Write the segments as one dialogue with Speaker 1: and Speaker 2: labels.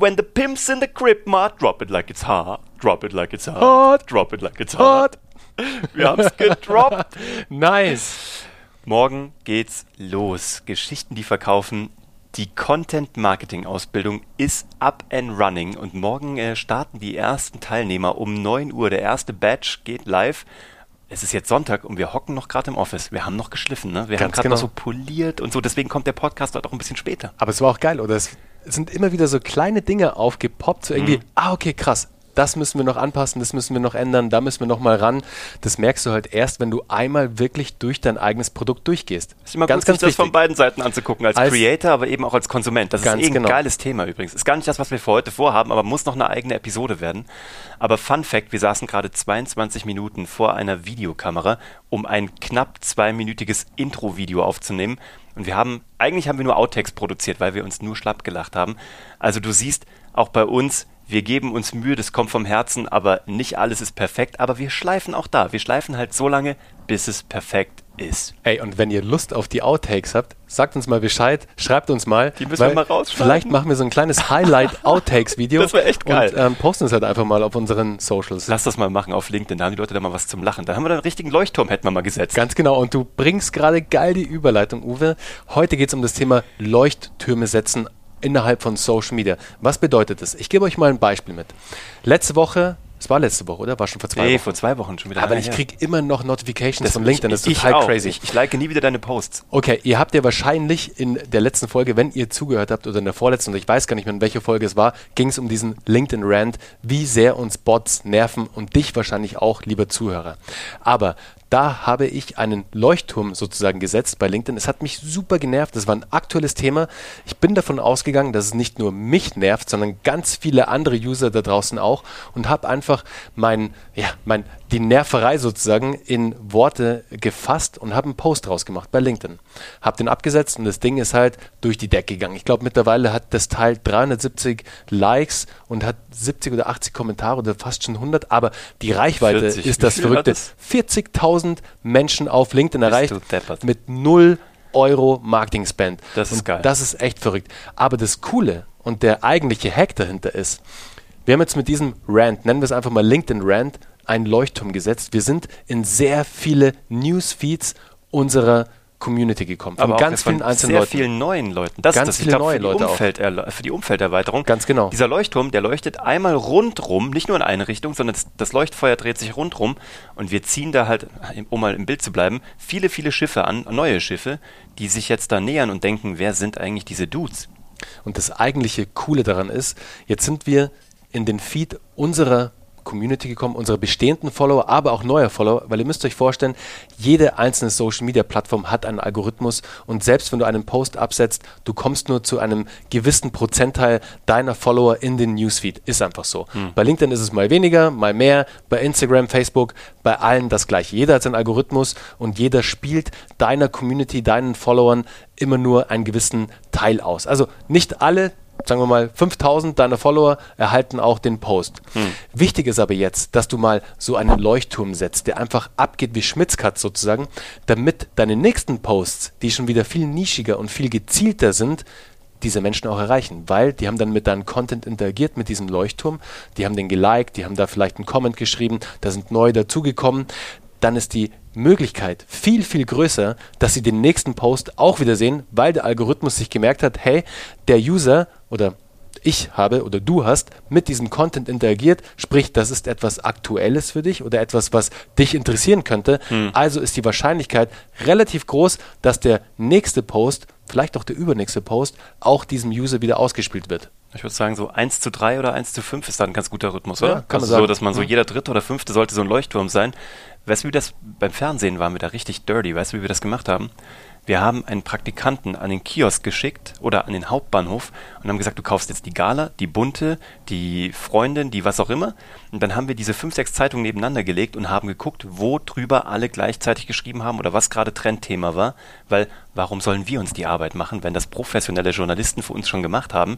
Speaker 1: When the pimp's in the crib, ma, drop it like it's hot, drop it like it's hot, hot. drop it like it's hot. Wir haben's gedroppt.
Speaker 2: nice.
Speaker 1: Morgen geht's los. Geschichten, die verkaufen. Die Content-Marketing-Ausbildung ist up and running und morgen äh, starten die ersten Teilnehmer um 9 Uhr. Der erste Batch geht live. Es ist jetzt Sonntag und wir hocken noch gerade im Office. Wir haben noch geschliffen, ne? Wir
Speaker 2: Ganz
Speaker 1: haben gerade
Speaker 2: genau.
Speaker 1: noch so poliert und so. Deswegen kommt der Podcast heute auch ein bisschen später.
Speaker 2: Aber es war auch geil, oder? Es sind immer wieder so kleine Dinge aufgepoppt, so irgendwie, ah, okay, krass. Das müssen wir noch anpassen, das müssen wir noch ändern, da müssen wir noch mal ran. Das merkst du halt erst, wenn du einmal wirklich durch dein eigenes Produkt durchgehst.
Speaker 1: ist immer ganz, gut, sich das von beiden Seiten anzugucken, als,
Speaker 2: Als-
Speaker 1: Creator, aber eben auch als Konsument. Das ist
Speaker 2: Ganz
Speaker 1: eh ein
Speaker 2: genau.
Speaker 1: geiles Thema übrigens. Ist gar nicht das, was wir für heute vorhaben, aber muss noch eine eigene Episode werden. Aber Fun Fact, wir saßen gerade 22 Minuten vor einer Videokamera, um ein knapp zweiminütiges Intro-Video aufzunehmen. Und wir haben, eigentlich haben wir nur Outtakes produziert, weil wir uns nur schlapp gelacht haben. Also du siehst, auch bei uns, wir geben uns Mühe, das kommt vom Herzen, aber nicht alles ist perfekt. Aber wir schleifen auch da. Wir schleifen halt so lange, bis es perfekt ist.
Speaker 2: Ey, und wenn ihr Lust auf die Outtakes habt, sagt uns mal Bescheid, schreibt uns mal.
Speaker 1: Die müssen wir mal rausschneiden.
Speaker 2: Vielleicht machen wir so ein kleines Highlight-Outtakes-Video.
Speaker 1: Das wär echt geil.
Speaker 2: Und ähm, posten es halt einfach mal auf unseren Socials.
Speaker 1: Lass das mal machen auf LinkedIn, da haben die Leute da mal was zum Lachen. Da haben wir dann einen richtigen Leuchtturm, hätten wir mal gesetzt.
Speaker 2: Ganz genau. Und du bringst gerade geil die Überleitung, Uwe. Heute geht es um das Thema Leuchttürme setzen innerhalb von Social Media. Was bedeutet das? Ich gebe euch mal ein Beispiel mit. Letzte Woche, es war letzte Woche, oder? War schon vor zwei
Speaker 1: nee,
Speaker 2: Wochen.
Speaker 1: vor zwei Wochen schon wieder.
Speaker 2: Aber ich kriege immer noch Notifications
Speaker 1: das
Speaker 2: von LinkedIn. Das ist
Speaker 1: ich,
Speaker 2: total
Speaker 1: auch.
Speaker 2: crazy.
Speaker 1: Ich, ich like nie wieder deine Posts.
Speaker 2: Okay, ihr habt ja wahrscheinlich in der letzten Folge, wenn ihr zugehört habt, oder in der vorletzten, und ich weiß gar nicht mehr, in welcher Folge es war, ging es um diesen LinkedIn-Rant, wie sehr uns Bots nerven und dich wahrscheinlich auch, lieber Zuhörer. Aber da habe ich einen Leuchtturm sozusagen gesetzt bei LinkedIn. Es hat mich super genervt. Das war ein aktuelles Thema. Ich bin davon ausgegangen, dass es nicht nur mich nervt, sondern ganz viele andere User da draußen auch und habe einfach mein, ja, mein, die Nerverei sozusagen in Worte gefasst und habe einen Post draus gemacht bei LinkedIn. Habe den abgesetzt und das Ding ist halt durch die Decke gegangen. Ich glaube, mittlerweile hat das Teil 370 Likes und hat 70 oder 80 Kommentare oder fast schon 100, aber die Reichweite
Speaker 1: 40.
Speaker 2: ist das Verrückte.
Speaker 1: es?
Speaker 2: 40.000 Menschen auf LinkedIn erreicht mit 0 Euro Marketing Spend.
Speaker 1: Das ist
Speaker 2: und
Speaker 1: geil.
Speaker 2: Das ist echt verrückt. Aber das Coole und der eigentliche Hack dahinter ist, wir haben jetzt mit diesem Rant, nennen wir es einfach mal LinkedIn Rant, einen Leuchtturm gesetzt. Wir sind in sehr viele Newsfeeds unserer Community gekommen. Von
Speaker 1: Aber
Speaker 2: ganz
Speaker 1: auch
Speaker 2: vielen einzelnen
Speaker 1: sehr
Speaker 2: Leuten.
Speaker 1: vielen neuen Leuten. Das,
Speaker 2: Ganz
Speaker 1: das, ich
Speaker 2: viele
Speaker 1: glaub,
Speaker 2: neue
Speaker 1: für die
Speaker 2: Leute auch.
Speaker 1: Umfelderle- Für die Umfelderweiterung.
Speaker 2: Ganz genau.
Speaker 1: Dieser Leuchtturm, der leuchtet einmal rundrum, nicht nur in eine Richtung, sondern das, das Leuchtfeuer dreht sich rundrum und wir ziehen da halt, um mal im Bild zu bleiben, viele, viele Schiffe an, neue Schiffe, die sich jetzt da nähern und denken, wer sind eigentlich diese Dudes?
Speaker 2: Und das eigentliche Coole daran ist, jetzt sind wir in den Feed unserer Community gekommen, unserer bestehenden Follower, aber auch neuer Follower, weil ihr müsst euch vorstellen, jede einzelne Social Media Plattform hat einen Algorithmus und selbst wenn du einen Post absetzt, du kommst nur zu einem gewissen Prozentteil deiner Follower in den Newsfeed. Ist einfach so. Bei LinkedIn ist es mal weniger, mal mehr, bei Instagram, Facebook, bei allen das gleiche. Jeder hat seinen Algorithmus und jeder spielt deiner Community, deinen Followern immer nur einen gewissen Teil aus. Also nicht alle sagen wir mal, 5000 deiner Follower erhalten auch den Post. Wichtig ist aber jetzt, dass du mal so einen Leuchtturm setzt, der einfach abgeht wie Schmitzkatz sozusagen, damit deine nächsten Posts, die schon wieder viel nischiger und viel gezielter sind, diese Menschen auch erreichen, weil die haben dann mit deinem Content interagiert, mit diesem Leuchtturm, die haben den geliked, die haben da vielleicht einen Comment geschrieben, da sind neue dazugekommen, dann ist die Möglichkeit viel, viel größer, dass sie den nächsten Post auch wieder sehen, weil der Algorithmus sich gemerkt hat, hey, der User oder ich habe oder du hast mit diesem Content interagiert, sprich, das ist etwas Aktuelles für dich oder etwas, was dich interessieren könnte. Also ist die Wahrscheinlichkeit relativ groß, dass der nächste Post, vielleicht auch der übernächste Post, auch diesem User wieder ausgespielt wird.
Speaker 1: Ich würde sagen, so 1 zu 3 oder 1 zu 5 ist da ein ganz guter Rhythmus,
Speaker 2: Ja,
Speaker 1: oder?
Speaker 2: kann man
Speaker 1: also
Speaker 2: sagen.
Speaker 1: so, dass man so
Speaker 2: Ja.
Speaker 1: jeder dritte oder fünfte sollte so ein Leuchtturm sein. Weißt du, wie das beim Fernsehen waren wir da richtig dirty? Weißt du, wie wir das gemacht haben? Wir haben einen Praktikanten an den Kiosk geschickt oder an den Hauptbahnhof und haben gesagt, du kaufst jetzt die Gala, die Bunte, die Freundin, die was auch immer. Und dann haben wir diese fünf, sechs Zeitungen nebeneinander gelegt und haben geguckt, wo drüber alle gleichzeitig geschrieben haben oder was gerade Trendthema war. Weil warum sollen wir uns die Arbeit machen, wenn das professionelle Journalisten für uns schon gemacht haben?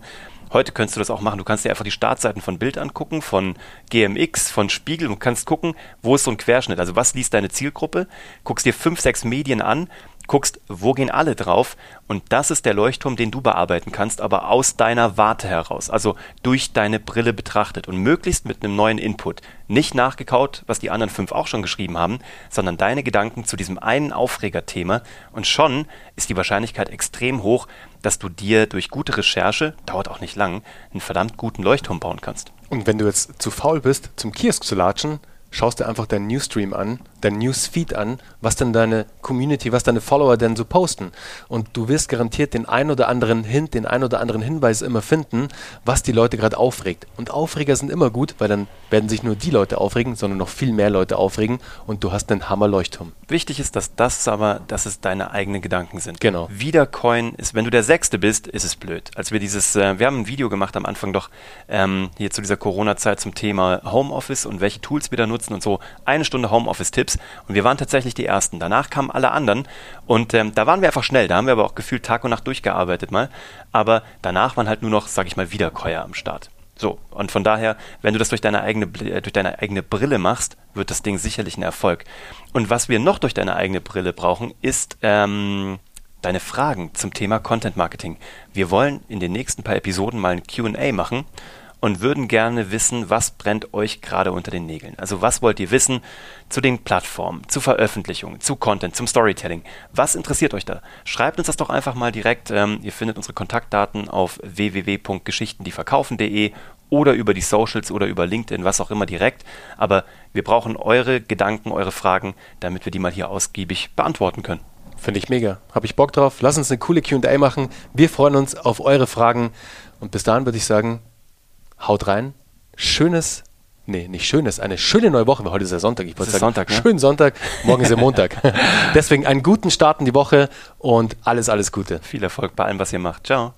Speaker 1: Heute könntest du das auch machen. Du kannst dir einfach die Startseiten von Bild angucken, von GMX, von Spiegel und kannst gucken, wo ist so ein Querschnitt. Also was liest deine Zielgruppe? Guckst dir fünf, sechs Medien an guckst, wo gehen alle drauf und das ist der Leuchtturm, den du bearbeiten kannst, aber aus deiner Warte heraus, also durch deine Brille betrachtet und möglichst mit einem neuen Input. Nicht nachgekaut, was die anderen fünf auch schon geschrieben haben, sondern deine Gedanken zu diesem einen Aufregerthema und schon ist die Wahrscheinlichkeit extrem hoch, dass du dir durch gute Recherche, dauert auch nicht lang, einen verdammt guten Leuchtturm bauen kannst.
Speaker 2: Und wenn du jetzt zu faul bist, zum Kiosk zu latschen, schaust dir einfach deinen Newsstream an, deinen Newsfeed an, was denn deine Community, was deine Follower denn so posten. Und du wirst garantiert den ein oder anderen Hint, den ein oder anderen Hinweis immer finden, was die Leute gerade aufregt. Und Aufreger sind immer gut, weil dann werden sich nur die Leute aufregen, sondern noch viel mehr Leute aufregen und du hast einen Hammer-Leuchtturm.
Speaker 1: Wichtig ist, dass das aber, dass es deine eigenen Gedanken sind.
Speaker 2: Genau.
Speaker 1: Wiedercoin ist, wenn du der Sechste bist, ist es blöd. Als wir dieses, äh, wir haben ein Video gemacht am Anfang doch ähm, hier zu dieser Corona-Zeit zum Thema Homeoffice und welche Tools wir da nutzen und so. Eine Stunde Homeoffice-Tipps und wir waren tatsächlich die Ersten. Danach kamen alle anderen und ähm, da waren wir einfach schnell. Da haben wir aber auch gefühlt Tag und Nacht durchgearbeitet mal. Aber danach waren halt nur noch, sag ich mal, Wiederkäuer am Start. So, und von daher, wenn du das durch deine eigene, äh, durch deine eigene Brille machst, wird das Ding sicherlich ein Erfolg. Und was wir noch durch deine eigene Brille brauchen, ist ähm, deine Fragen zum Thema Content Marketing. Wir wollen in den nächsten paar Episoden mal ein QA machen und würden gerne wissen, was brennt euch gerade unter den Nägeln. Also was wollt ihr wissen zu den Plattformen, zu Veröffentlichungen, zu Content, zum Storytelling? Was interessiert euch da? Schreibt uns das doch einfach mal direkt. Ähm, ihr findet unsere Kontaktdaten auf www.geschichtendieverkaufen.de oder über die Socials oder über LinkedIn, was auch immer direkt. Aber wir brauchen eure Gedanken, eure Fragen, damit wir die mal hier ausgiebig beantworten können.
Speaker 2: Finde ich mega. Habe ich Bock drauf. Lass uns eine coole QA machen. Wir freuen uns auf eure Fragen. Und bis dahin würde ich sagen, haut rein. Schönes, nee, nicht schönes, eine schöne neue Woche. Heute ist ja Sonntag. Ich wollte sagen,
Speaker 1: Sonntag, ne?
Speaker 2: schönen Sonntag. Morgen ist ja Montag. Deswegen einen guten Start in die Woche und alles, alles Gute.
Speaker 1: Viel Erfolg bei allem, was ihr macht. Ciao.